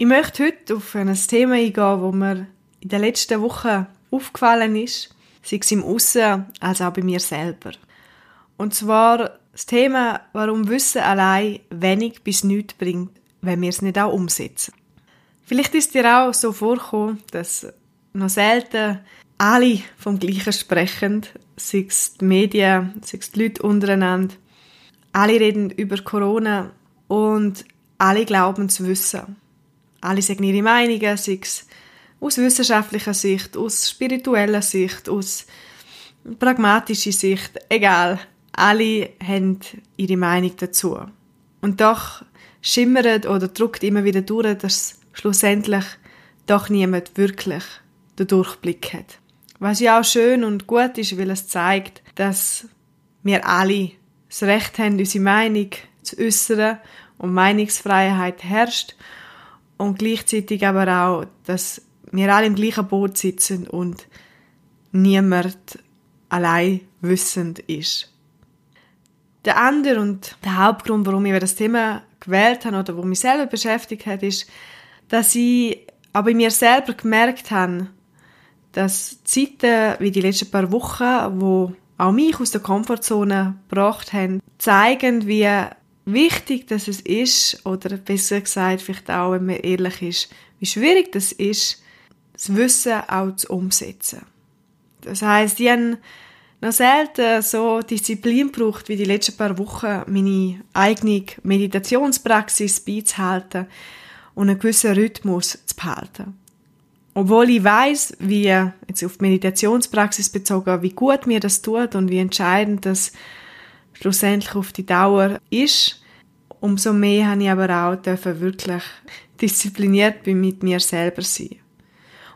Ich möchte heute auf ein Thema eingehen, das mir in den letzten Wochen aufgefallen ist, sei es im Aussen als auch bei mir selber. Und zwar das Thema, warum Wissen allein wenig bis nichts bringt, wenn wir es nicht auch umsetzen. Vielleicht ist dir auch so vorgekommen, dass noch selten alle vom Gleichen sprechen, sei es die Medien, sei es die Leute untereinander. Alle reden über Corona und alle glauben zu wissen. Alle sagen ihre Meinungen, sei es aus wissenschaftlicher Sicht, aus spiritueller Sicht, aus pragmatischer Sicht, egal. Alle haben ihre Meinung dazu. Und doch schimmert oder druckt immer wieder durch, dass schlussendlich doch niemand wirklich den Durchblick hat. Was ja auch schön und gut ist, weil es zeigt, dass wir alle das Recht haben, unsere Meinung zu äußern und Meinungsfreiheit herrscht und gleichzeitig aber auch, dass wir alle im gleichen Boot sitzen und niemand allein wissend ist. Der andere und der Hauptgrund, warum ich das Thema gewählt habe oder wo mich selber beschäftigt hat, ist, dass ich aber in mir selber gemerkt habe, dass Zeiten wie die letzten paar Wochen, wo auch mich aus der Komfortzone gebracht haben, zeigen, wie wichtig dass es ist, oder besser gesagt, vielleicht auch, wenn man ehrlich ist, wie schwierig das ist, das Wissen auch zu umsetzen. Das heißt, die haben noch selten so Disziplin braucht wie die letzten paar Wochen, meine eigene Meditationspraxis beizuhalten und einen gewissen Rhythmus zu behalten. Obwohl ich weiß, wie jetzt auf die Meditationspraxis bezogen, wie gut mir das tut und wie entscheidend das schlussendlich auf die Dauer ist, umso mehr habe ich aber auch dürfen wirklich diszipliniert mit mir selber sein.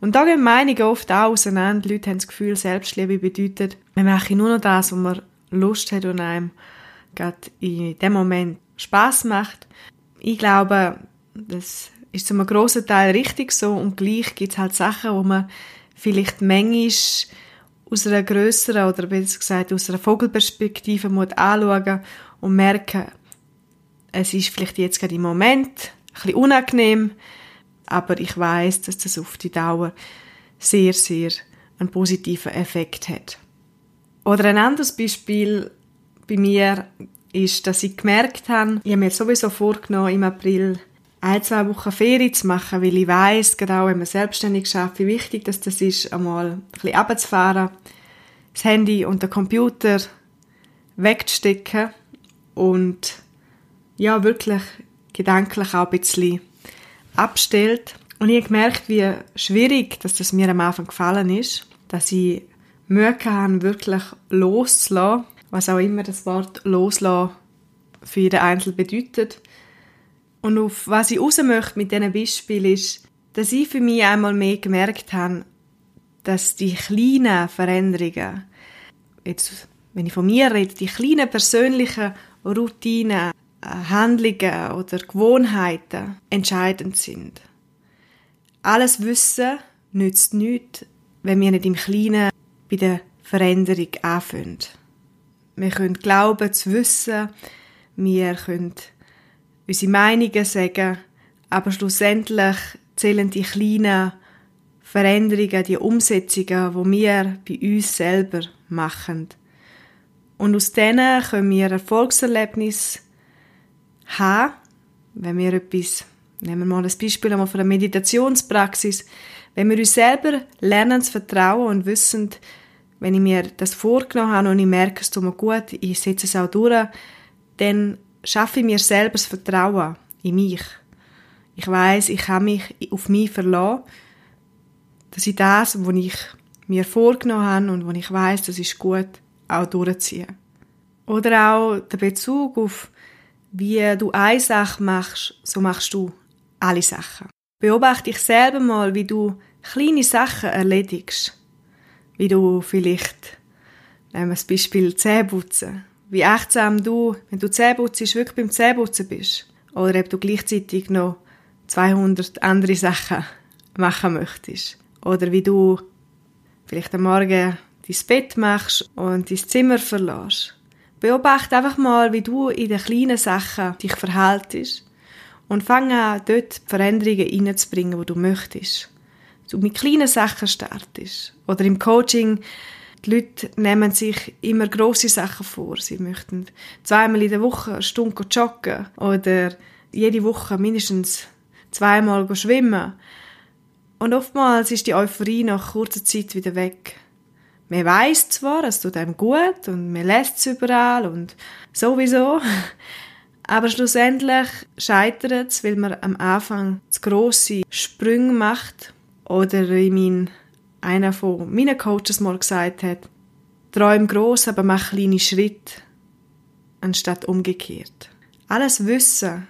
Und da gehen Meinungen oft auch auseinander. Die Leute haben das Gefühl, Selbstliebe bedeutet, man mache nur noch das, was man Lust hat und einem gerade in dem Moment Spaß macht. Ich glaube, das ist zu einem grossen Teil richtig so und gleich gibt es halt Sachen, wo man vielleicht manchmal aus einer grösseren oder besser gesagt aus einer Vogelperspektive muss anschauen und merken, es ist vielleicht jetzt gerade im Moment ein bisschen unangenehm, aber ich weiß, dass das auf die Dauer sehr, sehr einen positiven Effekt hat. Oder ein anderes Beispiel bei mir ist, dass ich gemerkt habe, ich habe mir sowieso vorgenommen, im April ein, zwei Wochen Ferien zu machen, weil ich weiss, genau wenn man selbstständig schafft, wie wichtig das, das ist, einmal ein bisschen runterzufahren, das Handy und den Computer wegzustecken und ja, wirklich gedanklich auch ein bisschen abstellt. Und ich habe gemerkt, wie schwierig dass das mir am Anfang gefallen ist, dass ich Mühe hatte, wirklich loszulassen, was auch immer das Wort loslassen für jeden Einzelnen bedeutet. Und auf was ich raus möchte mit diesen Beispielen ist, dass ich für mich einmal mehr gemerkt habe, dass die kleinen Veränderungen, jetzt, wenn ich von mir rede, die kleinen persönlichen Routinen, Handlungen oder Gewohnheiten entscheidend sind. Alles Wissen nützt nichts, wenn wir nicht im Kleinen bei der Veränderung anfangen. Wir können glauben zu wissen, wir können unsere Meinungen sagen, aber schlussendlich zählen die kleinen Veränderungen, die Umsetzungen, die wir bei uns selber machen. Und aus denen können wir Erfolgserlebnisse haben, wenn wir etwas, nehmen wir mal ein Beispiel einmal von der Meditationspraxis, wenn wir uns selber lernen zu vertrauen und wissen, wenn ich mir das vorgenommen habe und ich merke, es tut mir gut, ich setze es auch durch, dann schaffe ich mir selber das Vertrauen in mich. Ich weiß, ich kann mich auf mich verlassen, dass ich das, was ich mir vorgenommen habe und wo ich weiß, das ist gut, auch durchziehe. Oder auch der Bezug auf, wie du eine Sache machst, so machst du alle Sachen. Beobachte dich selber mal, wie du kleine Sachen erledigst. Wie du vielleicht, nehmen wir das Beispiel Zähneputzen, wie achtsam du, wenn du Zähneputzt, wirklich beim Zähneputzen bist. Oder ob du gleichzeitig noch 200 andere Sachen machen möchtest. Oder wie du vielleicht am Morgen dein Bett machst und dein Zimmer verlässt. Beobachte einfach mal, wie du in den kleinen Sachen dich verhaltest und fang an, dort Veränderungen reinzubringen, die du möchtest. Du mit kleinen Sachen startest. Oder im Coaching, die Leute nehmen sich immer grosse Sachen vor. Sie möchten zweimal in der Woche eine Stunde joggen oder jede Woche mindestens zweimal schwimmen. Und oftmals ist die Euphorie nach kurzer Zeit wieder weg. Man weiß zwar, es tut einem gut und man lässt es überall und sowieso, aber schlussendlich scheitert es, weil man am Anfang zu grosse Sprünge macht oder wie mein, einer von meinen Coaches mal gesagt hat, träum groß, aber mach kleine Schritte, anstatt umgekehrt. Alles Wissen,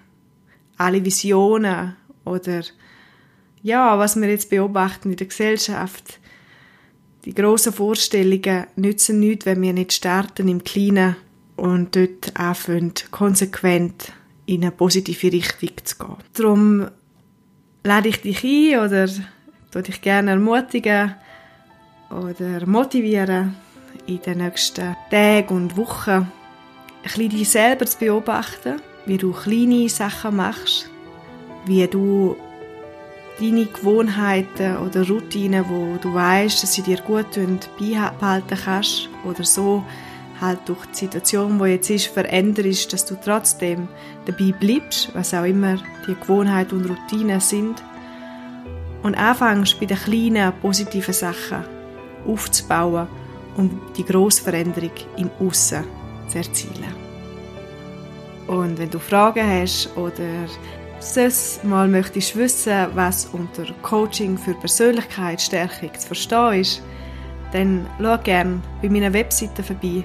alle Visionen oder ja, was wir jetzt beobachten in der Gesellschaft, die grossen Vorstellungen nützen nichts, wenn wir nicht starten im Kleinen und dort anfangen, konsequent in eine positive Richtung zu gehen. Darum lade ich dich ein oder tue dich gerne ermutigen oder motivieren, in den nächsten Tagen und Wochen ein bisschen dich selber zu beobachten, wie du kleine Sachen machst, wie du deine Gewohnheiten oder Routinen, wo du weißt, dass sie dir gut tun, beibehalten kannst oder so halt durch die Situation, die jetzt ist, veränderst, dass du trotzdem dabei bleibst, was auch immer die Gewohnheiten und Routinen sind und anfängst bei den kleinen positiven Sachen aufzubauen, um die grosse Veränderung im Aussen zu erzielen. Und wenn du Fragen hast oder sonst mal möchtest wissen, was unter Coaching für Persönlichkeitsstärkung zu verstehen ist, dann schau gerne bei meiner Webseite vorbei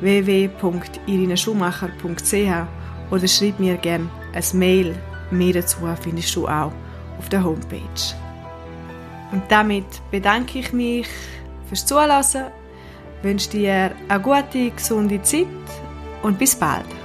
www.irineschumacher.ch oder schreib mir gerne ein Mail. Mehr dazu findest du auch auf der Homepage. Und damit bedanke ich mich fürs Zuhören, wünsche dir eine gute, gesunde Zeit und bis bald.